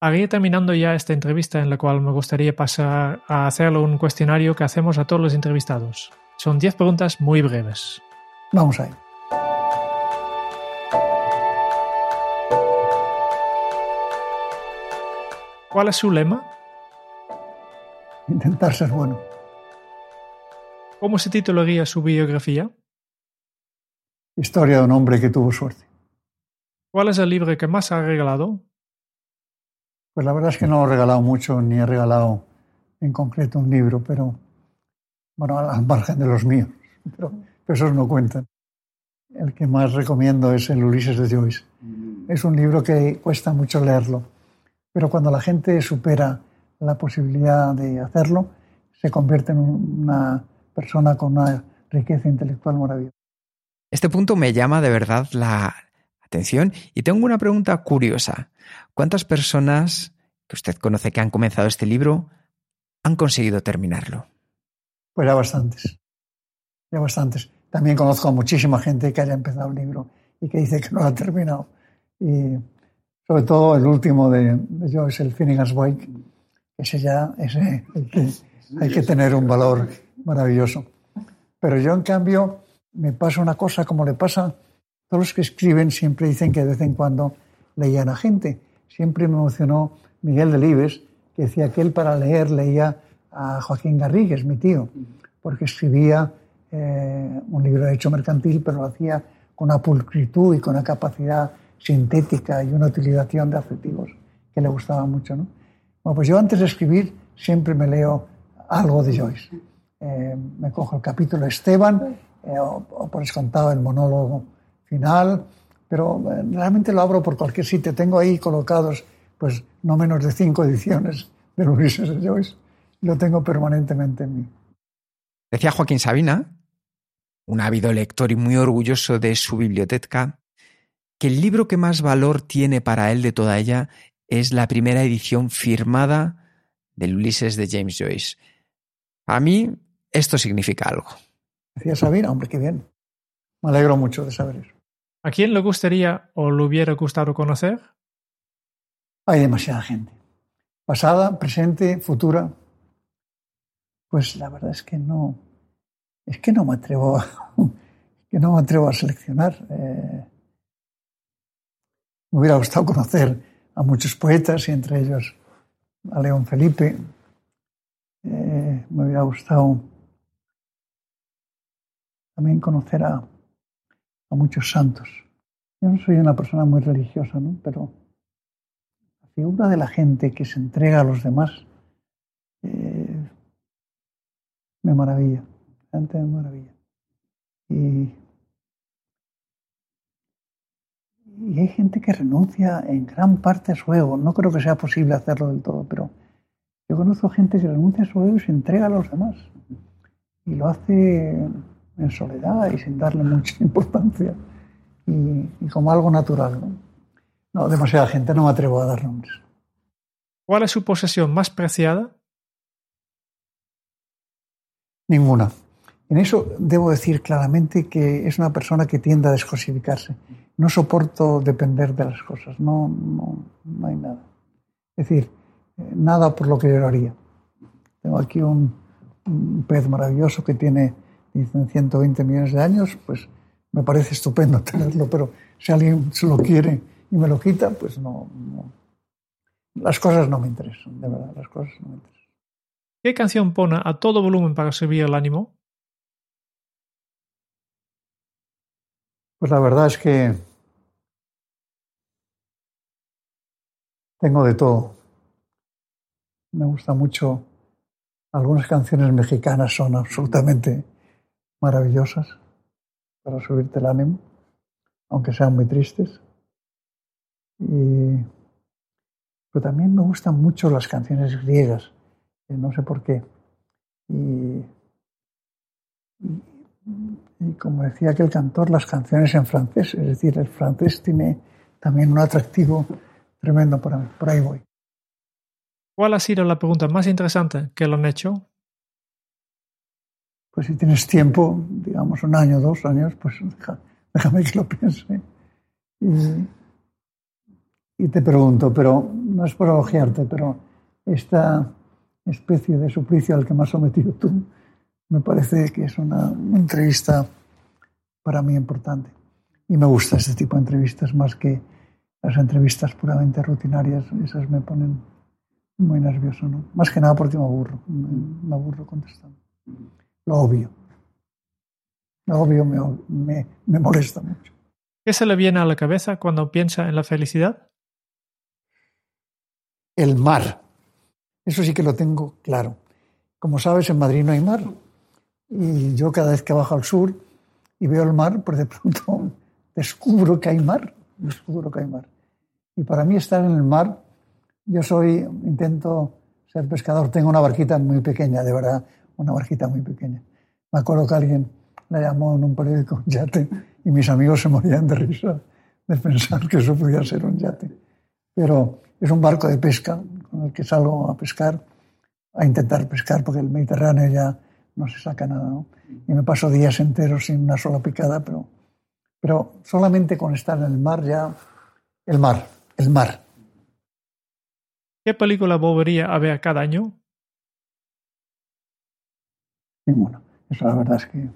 [SPEAKER 2] Haría terminando ya esta entrevista en la cual me gustaría pasar a hacerle un cuestionario que hacemos a todos los entrevistados. Son 10 preguntas muy breves.
[SPEAKER 3] Vamos a ir.
[SPEAKER 2] ¿Cuál es su lema?
[SPEAKER 3] Intentar ser bueno.
[SPEAKER 2] ¿Cómo se titularía su biografía?
[SPEAKER 3] Historia de un hombre que tuvo suerte.
[SPEAKER 2] ¿Cuál es el libro que más ha regalado?
[SPEAKER 3] Pues la verdad es que no he regalado mucho, ni he regalado en concreto un libro, pero bueno, al margen de los míos, pero, esos no cuentan. El que más recomiendo es el Ulises de Joyce. Es un libro que cuesta mucho leerlo, pero cuando la gente supera la posibilidad de hacerlo, se convierte en una persona con una riqueza intelectual maravillosa.
[SPEAKER 1] Este punto me llama de verdad la atención y tengo una pregunta curiosa. ¿Cuántas personas que usted conoce que han comenzado este libro han conseguido terminarlo?
[SPEAKER 3] Pues ya bastantes. Ya bastantes. También conozco a muchísima gente que haya empezado el libro y que dice que no lo ha terminado. Y sobre todo el último de, de Joyce, el Finnegan's Wake, ese ya, ese hay que tener un valor maravilloso. Pero yo, en cambio, me pasa una cosa como le pasa. Todos los que escriben siempre dicen que de vez en cuando leían a gente. Siempre me emocionó Miguel Delibes, que decía que él para leer leía a Joaquín Garrigues, mi tío, porque escribía eh, un libro de hecho mercantil, pero lo hacía con una pulcritud y con una capacidad sintética y una utilización de adjetivos que le gustaba mucho. ¿no? Bueno, pues yo antes de escribir siempre me leo algo de Joyce. Eh, me cojo el capítulo Esteban, eh, o, por descontado el monólogo final, pero eh, realmente lo abro por cualquier sitio. Tengo ahí colocados pues no menos de cinco ediciones de Ulises de Joyce. Lo tengo permanentemente en mí.
[SPEAKER 1] Decía Joaquín Sabina, un ávido lector y muy orgulloso de su biblioteca, que el libro que más valor tiene para él de toda ella es la primera edición firmada del Ulises de James Joyce. A mí esto significa algo.
[SPEAKER 3] Decía Sabina, hombre, qué bien. Me alegro mucho de saber eso.
[SPEAKER 2] ¿A quién le gustaría o le hubiera gustado conocer?
[SPEAKER 3] Hay demasiada gente. Pasada, presente, futura. Pues la verdad es que no. Es que no me atrevo a, que no me atrevo a seleccionar. Eh, me hubiera gustado conocer a muchos poetas y entre ellos a León Felipe. Eh, me hubiera gustado también conocer a, a, muchos santos. Yo no soy una persona muy religiosa, ¿no? pero la figura de la gente que se entrega a los demás eh, me maravilla, realmente me maravilla. Y, y hay gente que renuncia en gran parte a su ego. No creo que sea posible hacerlo del todo, pero yo conozco gente que renuncia a su ego y se entrega a los demás. Y lo hace en soledad y sin darle mucha importancia y, como algo natural. ¿no? no, demasiada gente, no me atrevo a dar nombres.
[SPEAKER 2] ¿Cuál es su posesión más preciada?
[SPEAKER 3] Ninguna. En eso debo decir claramente que es una persona que tiende a descosificarse. No soporto depender de las cosas, no, no, no hay nada. Es decir, eh, nada por lo que yo haría. Tengo aquí un, un pez maravilloso que tiene dicen 120 millones de años, pues me parece estupendo tenerlo, pero si alguien se lo quiere y me lo quita, pues no, no. Las cosas no me interesan, de verdad, las cosas no me interesan.
[SPEAKER 2] ¿Qué canción pone a todo volumen para subir el ánimo?
[SPEAKER 3] Pues la verdad es que tengo de todo. Me gusta mucho. Algunas canciones mexicanas son absolutamente maravillosas para subirte el ánimo, aunque sean muy tristes. Y, pero también me gustan mucho las canciones griegas, no sé por qué. Y, y, y, como decía aquel cantor, las canciones en francés, es decir, el francés tiene también un atractivo tremendo para mí. Por ahí voy.
[SPEAKER 2] ¿Cuál ha sido la pregunta más interesante que lo han hecho?
[SPEAKER 3] Pues si tienes tiempo, digamos un año, dos años, pues deja, déjame que lo piense. Y, y te pregunto, pero no es por elogiarte, pero esta especie de suplicio al que me has sometido tú, me parece que es una, una entrevista para mí importante. Y me gusta este tipo de entrevistas más que las entrevistas puramente rutinarias, esas me ponen muy nervioso, ¿no? Más que nada porque me aburro, me, me aburro contestando. Lo obvio. Lo obvio me, me, me molesta mucho.
[SPEAKER 2] ¿Qué se le viene a la cabeza cuando piensa en la felicidad?
[SPEAKER 3] El mar. Eso sí que lo tengo claro. Como sabes, en Madrid no hay mar. Y yo cada vez que bajo al sur y veo el mar, pues de pronto descubro que hay mar. Descubro que hay mar. Y para mí estar en el mar, yo soy, intento ser pescador, tengo una barquita muy pequeña, de verdad, una barquita muy pequeña. Me acuerdo que alguien la llamó en un periódico un yate y mis amigos se morían de risa de pensar que eso podía ser un yate. Pero es un barco de pesca con el que salgo a pescar, a intentar pescar, porque el Mediterráneo ya no se saca nada. ¿no? Y me paso días enteros sin una sola picada, pero, pero solamente con estar en el mar ya, el mar, el mar.
[SPEAKER 2] ¿Qué película volvería a ver cada año?
[SPEAKER 3] Ninguna. Eso la verdad es que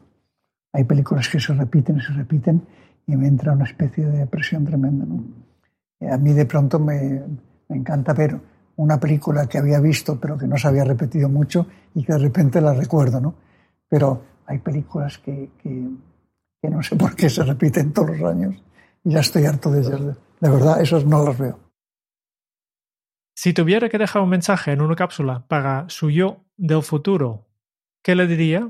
[SPEAKER 3] hay películas que se repiten se repiten y me entra una especie de depresión tremenda. ¿no? A mí de pronto me, me, encanta ver una película que había visto pero que no se había repetido mucho y que de repente la recuerdo. ¿no? Pero hay películas que, que, que no sé por qué se repiten todos los años y ya estoy harto de ellas. De, verdad, esos no los veo.
[SPEAKER 2] Si tuviera que dejar un mensaje en una cápsula para su yo del futuro, ¿qué le diría?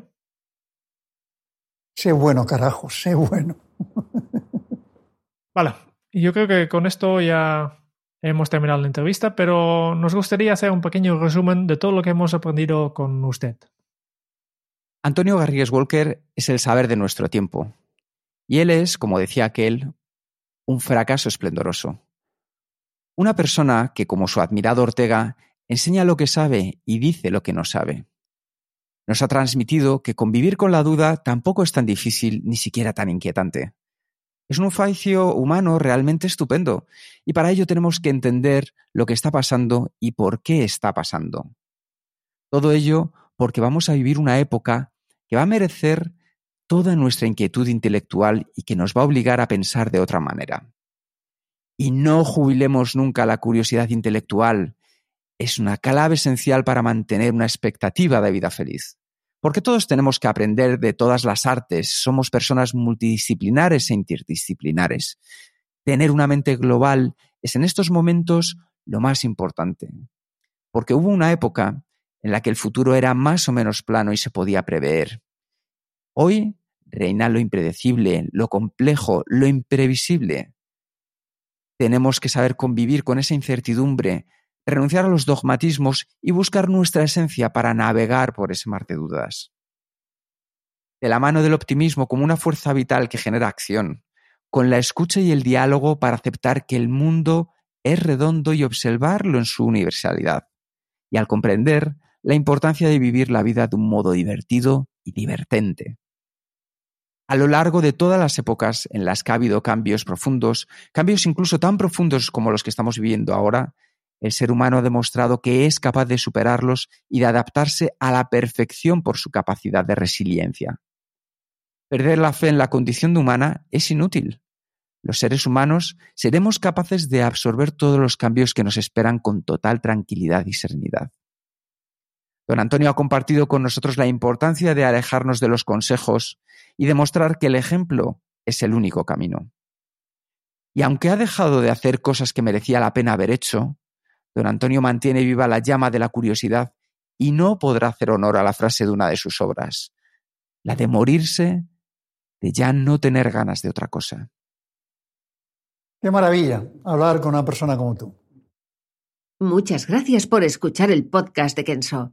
[SPEAKER 3] Sé bueno, carajo, sé bueno.
[SPEAKER 2] vale, yo creo que con esto ya hemos terminado la entrevista, pero nos gustaría hacer un pequeño resumen de todo lo que hemos aprendido con usted.
[SPEAKER 1] Antonio Garrigues Walker es el saber de nuestro tiempo. Y él es, como decía aquel, un fracaso esplendoroso. Una persona que, como su admirado Ortega, enseña lo que sabe y dice lo que no sabe. Nos ha transmitido que convivir con la duda tampoco es tan difícil ni siquiera tan inquietante. Es un oficio humano realmente estupendo y para ello tenemos que entender lo que está pasando y por qué está pasando. Todo ello porque vamos a vivir una época que va a merecer toda nuestra inquietud intelectual y que nos va a obligar a pensar de otra manera. Y no jubilemos nunca la curiosidad intelectual. Es una clave esencial para mantener una expectativa de vida feliz. Porque todos tenemos que aprender de todas las artes, somos personas multidisciplinares e interdisciplinares. Tener una mente global es en estos momentos lo más importante. Porque hubo una época en la que el futuro era más o menos plano y se podía prever. Hoy reina lo impredecible, lo complejo, lo imprevisible. Tenemos que saber convivir con esa incertidumbre, renunciar a los dogmatismos y buscar nuestra esencia para navegar por ese mar de dudas. De la mano del optimismo como una fuerza vital que genera acción, con la escucha y el diálogo para aceptar que el mundo es redondo y observarlo en su universalidad, y al comprender la importancia de vivir la vida de un modo divertido y divertente. A lo largo de todas las épocas en las que ha habido cambios profundos, cambios incluso tan profundos como los que estamos viviendo ahora, el ser humano ha demostrado que es capaz de superarlos y de adaptarse a la perfección por su capacidad de resiliencia. Perder la fe en la condición humana es inútil. Los seres humanos seremos capaces de absorber todos los cambios que nos esperan con total tranquilidad y serenidad. Don Antonio ha compartido con nosotros la importancia de alejarnos de los consejos y demostrar que el ejemplo es el único camino. Y aunque ha dejado de hacer cosas que merecía la pena haber hecho, don Antonio mantiene viva la llama de la curiosidad y no podrá hacer honor a la frase de una de sus obras, la de morirse de ya no tener ganas de otra cosa.
[SPEAKER 3] Qué maravilla hablar con una persona como tú.
[SPEAKER 5] Muchas gracias por escuchar el podcast de Kenso.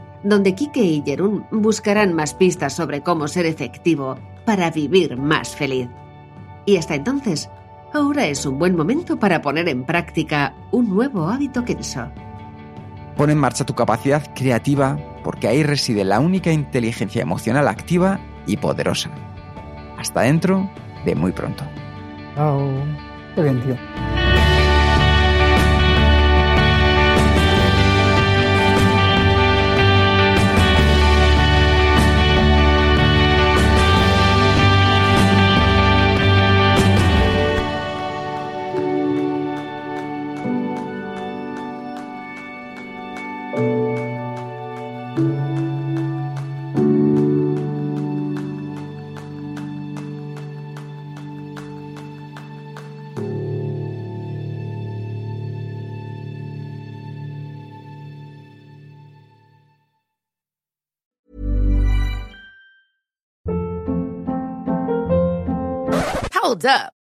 [SPEAKER 5] donde Kike y Jerún buscarán más pistas sobre cómo ser efectivo para vivir más feliz. Y hasta entonces, ahora es un buen momento para poner en práctica un nuevo hábito Kenso.
[SPEAKER 1] Pon en marcha tu capacidad creativa porque ahí reside la única inteligencia emocional activa y poderosa. Hasta dentro de muy pronto.
[SPEAKER 3] Chao. Qué bien, tío.